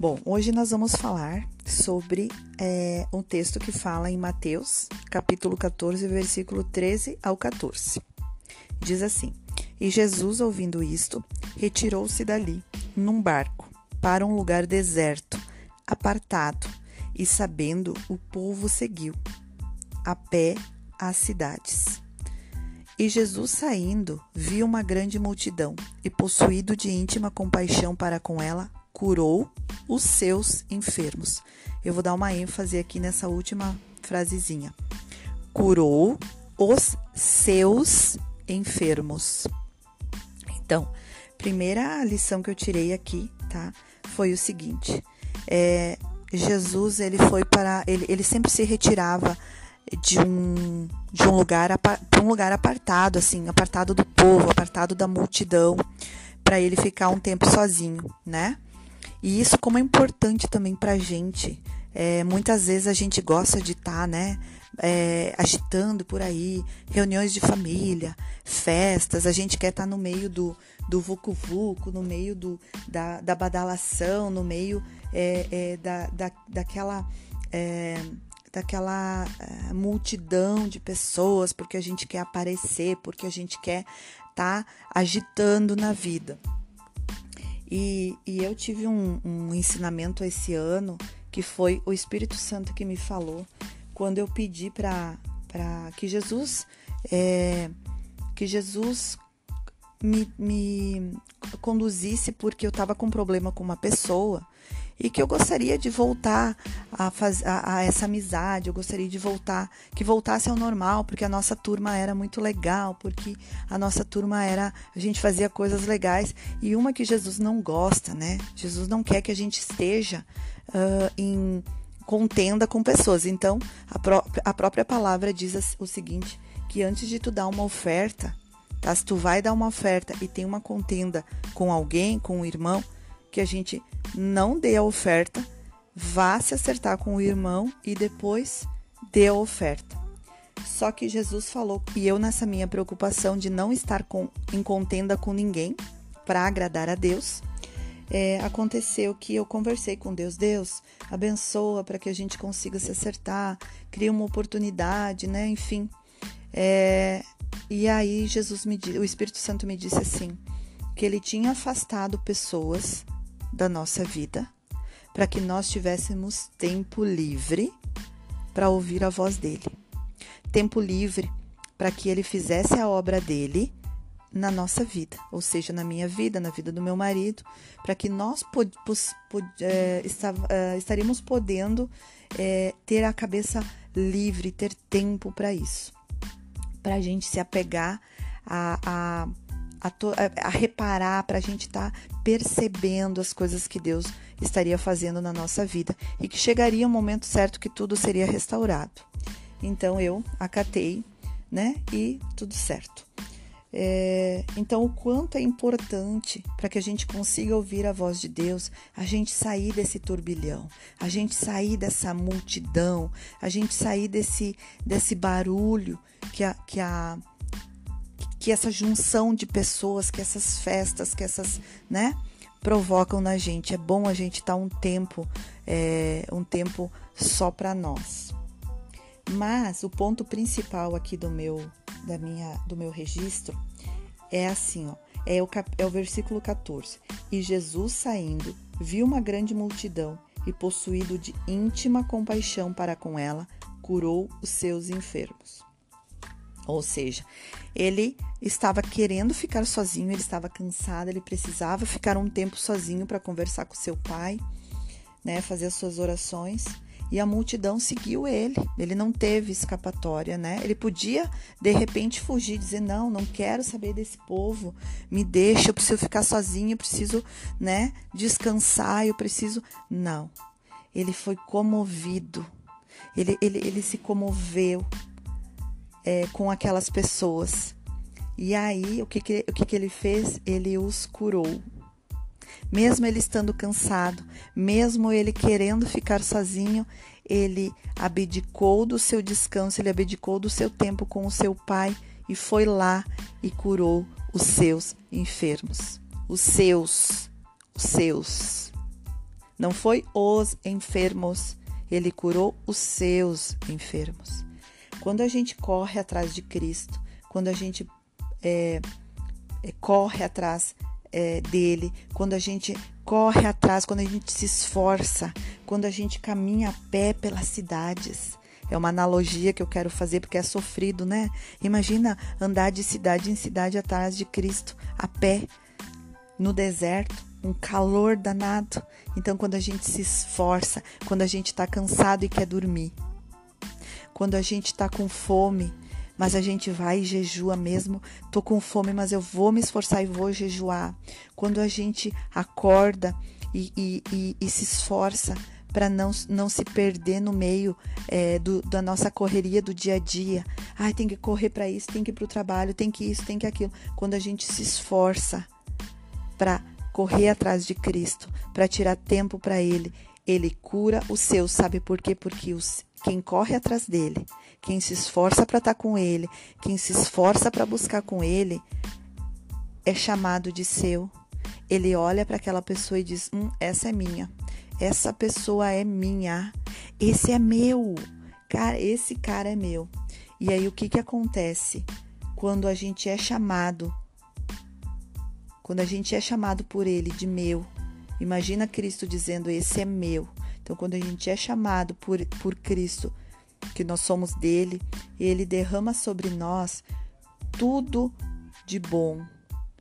Bom, hoje nós vamos falar sobre é, um texto que fala em Mateus, capítulo 14, versículo 13 ao 14. Diz assim: E Jesus, ouvindo isto, retirou-se dali, num barco, para um lugar deserto, apartado, e sabendo, o povo seguiu, a pé às cidades. E Jesus, saindo, viu uma grande multidão, e possuído de íntima compaixão para com ela, curou os seus enfermos. Eu vou dar uma ênfase aqui nessa última frasezinha. Curou os seus enfermos. Então, primeira lição que eu tirei aqui, tá? Foi o seguinte: é, Jesus ele foi para ele, ele sempre se retirava de um de um lugar para um lugar apartado assim apartado do povo apartado da multidão para ele ficar um tempo sozinho né e isso como é importante também para a gente. É, muitas vezes a gente gosta de estar, tá, né, é, agitando por aí, reuniões de família, festas, a gente quer estar tá no meio do, do vucu-vucu, no meio do, da, da badalação, no meio é, é, da, da, daquela, é, daquela é, multidão de pessoas, porque a gente quer aparecer, porque a gente quer estar tá agitando na vida. E, e eu tive um, um ensinamento esse ano que foi o Espírito Santo que me falou quando eu pedi para que Jesus é, que Jesus me, me conduzisse porque eu estava com um problema com uma pessoa e que eu gostaria de voltar a, faz, a, a, essa amizade, eu gostaria de voltar, que voltasse ao normal, porque a nossa turma era muito legal, porque a nossa turma era, a gente fazia coisas legais e uma que Jesus não gosta, né? Jesus não quer que a gente esteja uh, em contenda com pessoas. Então, a, pró a própria palavra diz o seguinte, que antes de tu dar uma oferta, tá? Se tu vai dar uma oferta e tem uma contenda com alguém, com um irmão, que a gente não dê a oferta, vá se acertar com o irmão e depois dê a oferta. Só que Jesus falou, e eu nessa minha preocupação de não estar com, em contenda com ninguém para agradar a Deus, é, aconteceu que eu conversei com Deus, Deus abençoa para que a gente consiga se acertar, cria uma oportunidade, né? Enfim. É, e aí Jesus me o Espírito Santo me disse assim que ele tinha afastado pessoas da nossa vida, para que nós tivéssemos tempo livre para ouvir a voz dele. Tempo livre para que ele fizesse a obra dele na nossa vida, ou seja, na minha vida, na vida do meu marido, para que nós pod, é, estaríamos podendo é, ter a cabeça livre, ter tempo para isso, para a gente se apegar a, a a, to, a, a reparar, para a gente estar tá percebendo as coisas que Deus estaria fazendo na nossa vida e que chegaria um momento certo que tudo seria restaurado. Então eu acatei, né? E tudo certo. É, então, o quanto é importante para que a gente consiga ouvir a voz de Deus, a gente sair desse turbilhão, a gente sair dessa multidão, a gente sair desse, desse barulho que a, que a, que essa junção de pessoas, que essas festas, que essas, né, provocam na gente. É bom a gente estar tá um tempo, é, um tempo só para nós. Mas o ponto principal aqui do meu, da minha, do meu registro é assim, ó, é o, é o versículo 14. E Jesus saindo, viu uma grande multidão e possuído de íntima compaixão para com ela, curou os seus enfermos. Ou seja, ele estava querendo ficar sozinho, ele estava cansado, ele precisava ficar um tempo sozinho para conversar com seu pai, né, fazer as suas orações. E a multidão seguiu ele. Ele não teve escapatória, né? Ele podia de repente fugir, dizer não, não quero saber desse povo, me deixa, eu preciso ficar sozinho, eu preciso, né, descansar, eu preciso. Não. Ele foi comovido. Ele, ele, ele se comoveu é, com aquelas pessoas. E aí, o que, que, o que, que ele fez? Ele os curou. Mesmo ele estando cansado, mesmo ele querendo ficar sozinho, ele abdicou do seu descanso, ele abdicou do seu tempo com o seu pai e foi lá e curou os seus enfermos. Os seus, os seus. Não foi os enfermos, ele curou os seus enfermos. Quando a gente corre atrás de Cristo, quando a gente é, é, corre atrás é, dele, quando a gente corre atrás, quando a gente se esforça, quando a gente caminha a pé pelas cidades. É uma analogia que eu quero fazer porque é sofrido, né? Imagina andar de cidade em cidade atrás de Cristo, a pé, no deserto, um calor danado. Então, quando a gente se esforça, quando a gente está cansado e quer dormir, quando a gente está com fome, mas a gente vai e jejua mesmo. Tô com fome, mas eu vou me esforçar e vou jejuar. Quando a gente acorda e, e, e, e se esforça para não, não se perder no meio é, do, da nossa correria do dia a dia. Ai, tem que correr para isso, tem que ir para o trabalho, tem que isso, tem que aquilo. Quando a gente se esforça para correr atrás de Cristo, para tirar tempo para Ele, Ele cura o seu. Sabe por quê? Porque os, quem corre atrás dele, quem se esforça para estar tá com Ele, quem se esforça para buscar com Ele, é chamado de seu. Ele olha para aquela pessoa e diz: Hum, essa é minha essa pessoa é minha, esse é meu, cara, esse cara é meu. E aí o que que acontece quando a gente é chamado, quando a gente é chamado por ele de meu? Imagina Cristo dizendo esse é meu. Então quando a gente é chamado por, por Cristo, que nós somos dele, ele derrama sobre nós tudo de bom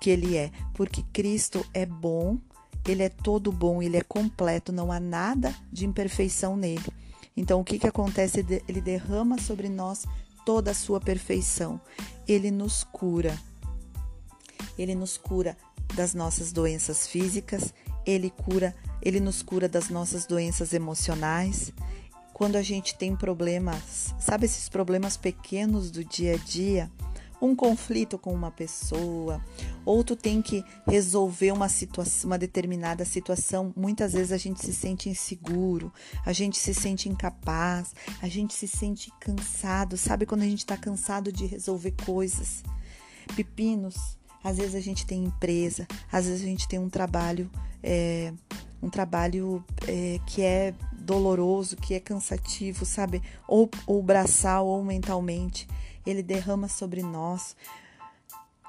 que ele é, porque Cristo é bom ele é todo bom, ele é completo, não há nada de imperfeição nele. Então, o que, que acontece? Ele derrama sobre nós toda a sua perfeição. Ele nos cura. Ele nos cura das nossas doenças físicas, ele cura, ele nos cura das nossas doenças emocionais. Quando a gente tem problemas, sabe esses problemas pequenos do dia a dia? um conflito com uma pessoa, ou tu tem que resolver uma situação, uma determinada situação, muitas vezes a gente se sente inseguro, a gente se sente incapaz, a gente se sente cansado, sabe quando a gente está cansado de resolver coisas? Pepinos, às vezes a gente tem empresa, às vezes a gente tem um trabalho, é, um trabalho é, que é doloroso, que é cansativo, sabe? Ou, ou braçal ou mentalmente ele derrama sobre nós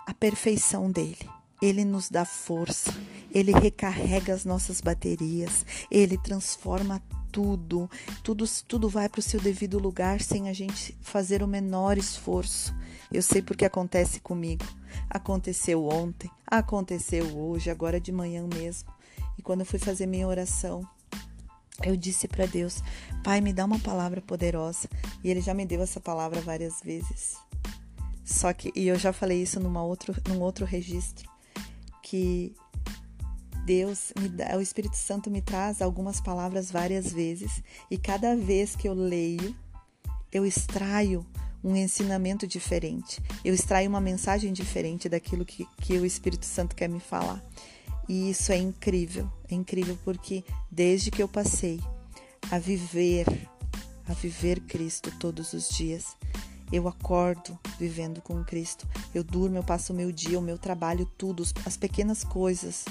a perfeição dele. Ele nos dá força, ele recarrega as nossas baterias, ele transforma tudo, tudo, tudo vai para o seu devido lugar sem a gente fazer o menor esforço. Eu sei porque acontece comigo. Aconteceu ontem, aconteceu hoje, agora de manhã mesmo. E quando eu fui fazer minha oração, eu disse para Deus: Pai, me dá uma palavra poderosa. E Ele já me deu essa palavra várias vezes. Só que, e eu já falei isso numa outro, num outro registro, que Deus, dá, o Espírito Santo me traz algumas palavras várias vezes, e cada vez que eu leio, eu extraio um ensinamento diferente, eu extraio uma mensagem diferente daquilo que, que o Espírito Santo quer me falar. E isso é incrível, é incrível porque desde que eu passei a viver, a viver Cristo todos os dias, eu acordo vivendo com Cristo. Eu durmo, eu passo o meu dia, o meu trabalho, tudo, as pequenas coisas.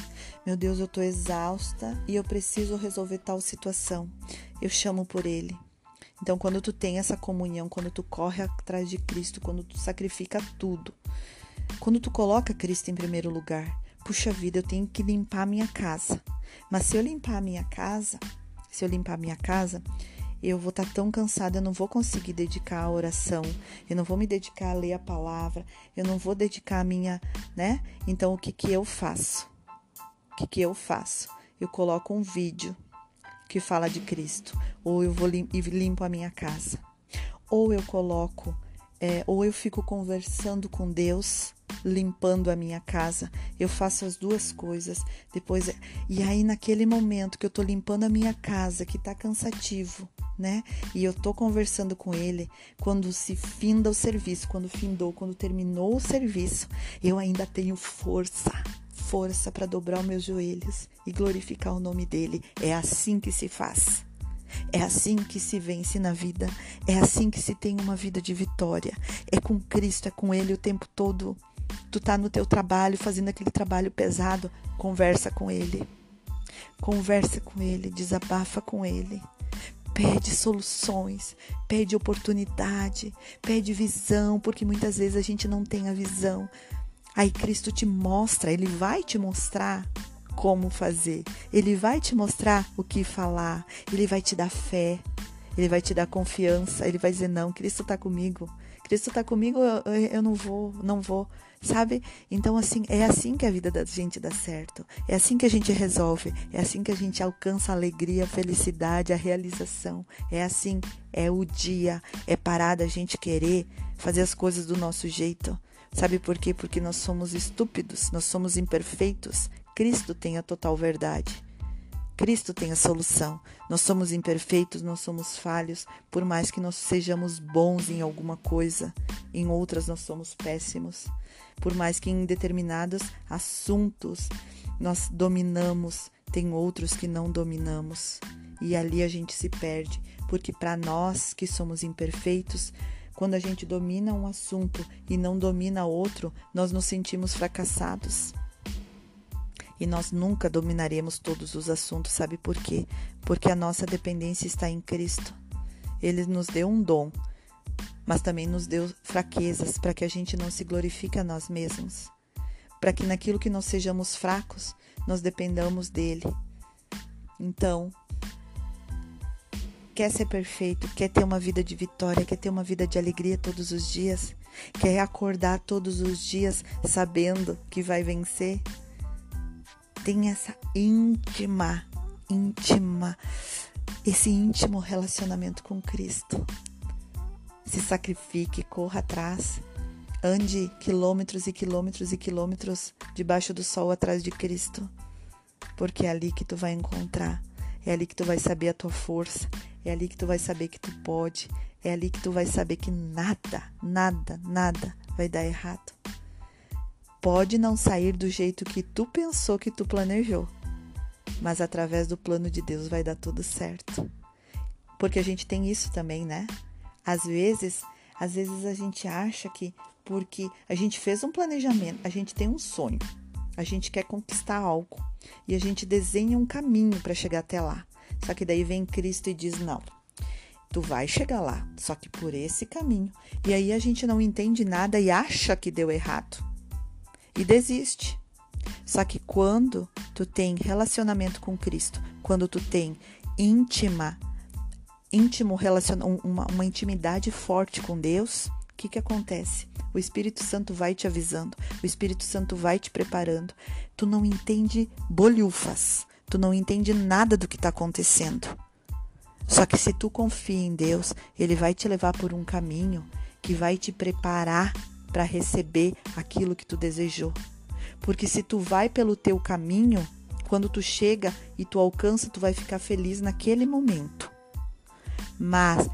Meu Deus, eu estou exausta e eu preciso resolver tal situação. Eu chamo por Ele. Então, quando tu tem essa comunhão, quando tu corre atrás de Cristo, quando tu sacrifica tudo, quando tu coloca Cristo em primeiro lugar, puxa vida, eu tenho que limpar a minha casa. Mas se eu limpar a minha casa, se eu limpar a minha casa, eu vou estar tá tão cansada, eu não vou conseguir dedicar a oração, eu não vou me dedicar a ler a palavra, eu não vou dedicar a minha, né? Então o que que eu faço? O que que eu faço? Eu coloco um vídeo que fala de Cristo, ou eu vou lim limpo a minha casa, ou eu coloco, é, ou eu fico conversando com Deus limpando a minha casa. Eu faço as duas coisas. Depois e aí naquele momento que eu tô limpando a minha casa, que tá cansativo, né? E eu tô conversando com ele, quando se finda o serviço, quando findou, quando terminou o serviço, eu ainda tenho força, força para dobrar os meus joelhos e glorificar o nome dele. É assim que se faz. É assim que se vence na vida. É assim que se tem uma vida de vitória. É com Cristo, é com Ele o tempo todo. Tu tá no teu trabalho, fazendo aquele trabalho pesado, conversa com ele. Conversa com ele, desabafa com ele. Pede soluções, pede oportunidade, pede visão, porque muitas vezes a gente não tem a visão. Aí Cristo te mostra, ele vai te mostrar como fazer, ele vai te mostrar o que falar, ele vai te dar fé, ele vai te dar confiança, ele vai dizer: Não, Cristo está comigo, Cristo está comigo, eu, eu não vou, não vou sabe? Então, assim, é assim que a vida da gente dá certo. É assim que a gente resolve. É assim que a gente alcança a alegria, a felicidade, a realização. É assim, é o dia. É parar da gente querer fazer as coisas do nosso jeito. Sabe por quê? Porque nós somos estúpidos, nós somos imperfeitos. Cristo tem a total verdade. Cristo tem a solução. Nós somos imperfeitos, nós somos falhos, por mais que nós sejamos bons em alguma coisa, em outras nós somos péssimos. Por mais que em determinados assuntos nós dominamos, tem outros que não dominamos. E ali a gente se perde, porque para nós que somos imperfeitos, quando a gente domina um assunto e não domina outro, nós nos sentimos fracassados e nós nunca dominaremos todos os assuntos, sabe por quê? Porque a nossa dependência está em Cristo. Ele nos deu um dom, mas também nos deu fraquezas para que a gente não se glorifique a nós mesmos, para que naquilo que nós sejamos fracos, nós dependamos dele. Então, quer ser perfeito, quer ter uma vida de vitória, quer ter uma vida de alegria todos os dias, quer acordar todos os dias sabendo que vai vencer? tenha essa íntima, íntima, esse íntimo relacionamento com Cristo. Se sacrifique, corra atrás, ande quilômetros e quilômetros e quilômetros debaixo do sol atrás de Cristo, porque é ali que tu vai encontrar, é ali que tu vai saber a tua força, é ali que tu vai saber que tu pode, é ali que tu vai saber que nada, nada, nada vai dar errado pode não sair do jeito que tu pensou que tu planejou, mas através do plano de Deus vai dar tudo certo. Porque a gente tem isso também, né? Às vezes, às vezes a gente acha que porque a gente fez um planejamento, a gente tem um sonho, a gente quer conquistar algo e a gente desenha um caminho para chegar até lá. Só que daí vem Cristo e diz: "Não, tu vai chegar lá, só que por esse caminho". E aí a gente não entende nada e acha que deu errado e desiste. Só que quando tu tem relacionamento com Cristo, quando tu tem íntima, íntimo relacion, uma, uma intimidade forte com Deus, que, que acontece? O Espírito Santo vai te avisando, o Espírito Santo vai te preparando. Tu não entende bolhufas, tu não entende nada do que está acontecendo. Só que se tu confia em Deus, Ele vai te levar por um caminho que vai te preparar para receber aquilo que tu desejou. Porque se tu vai pelo teu caminho, quando tu chega e tu alcança, tu vai ficar feliz naquele momento. Mas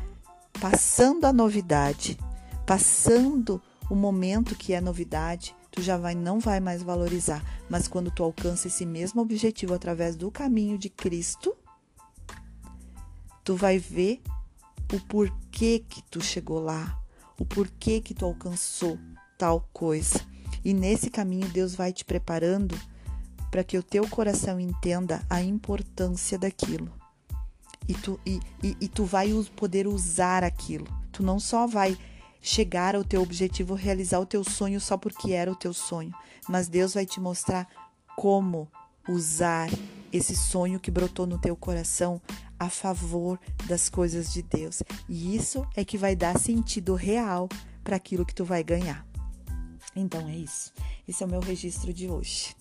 passando a novidade, passando o momento que é novidade, tu já vai não vai mais valorizar. Mas quando tu alcança esse mesmo objetivo através do caminho de Cristo, tu vai ver o porquê que tu chegou lá, o porquê que tu alcançou tal coisa. E nesse caminho Deus vai te preparando para que o teu coração entenda a importância daquilo. E tu, e, e, e tu vai poder usar aquilo. Tu não só vai chegar ao teu objetivo, realizar o teu sonho só porque era o teu sonho, mas Deus vai te mostrar como usar esse sonho que brotou no teu coração a favor das coisas de Deus. E isso é que vai dar sentido real para aquilo que tu vai ganhar. Então é isso. Esse é o meu registro de hoje.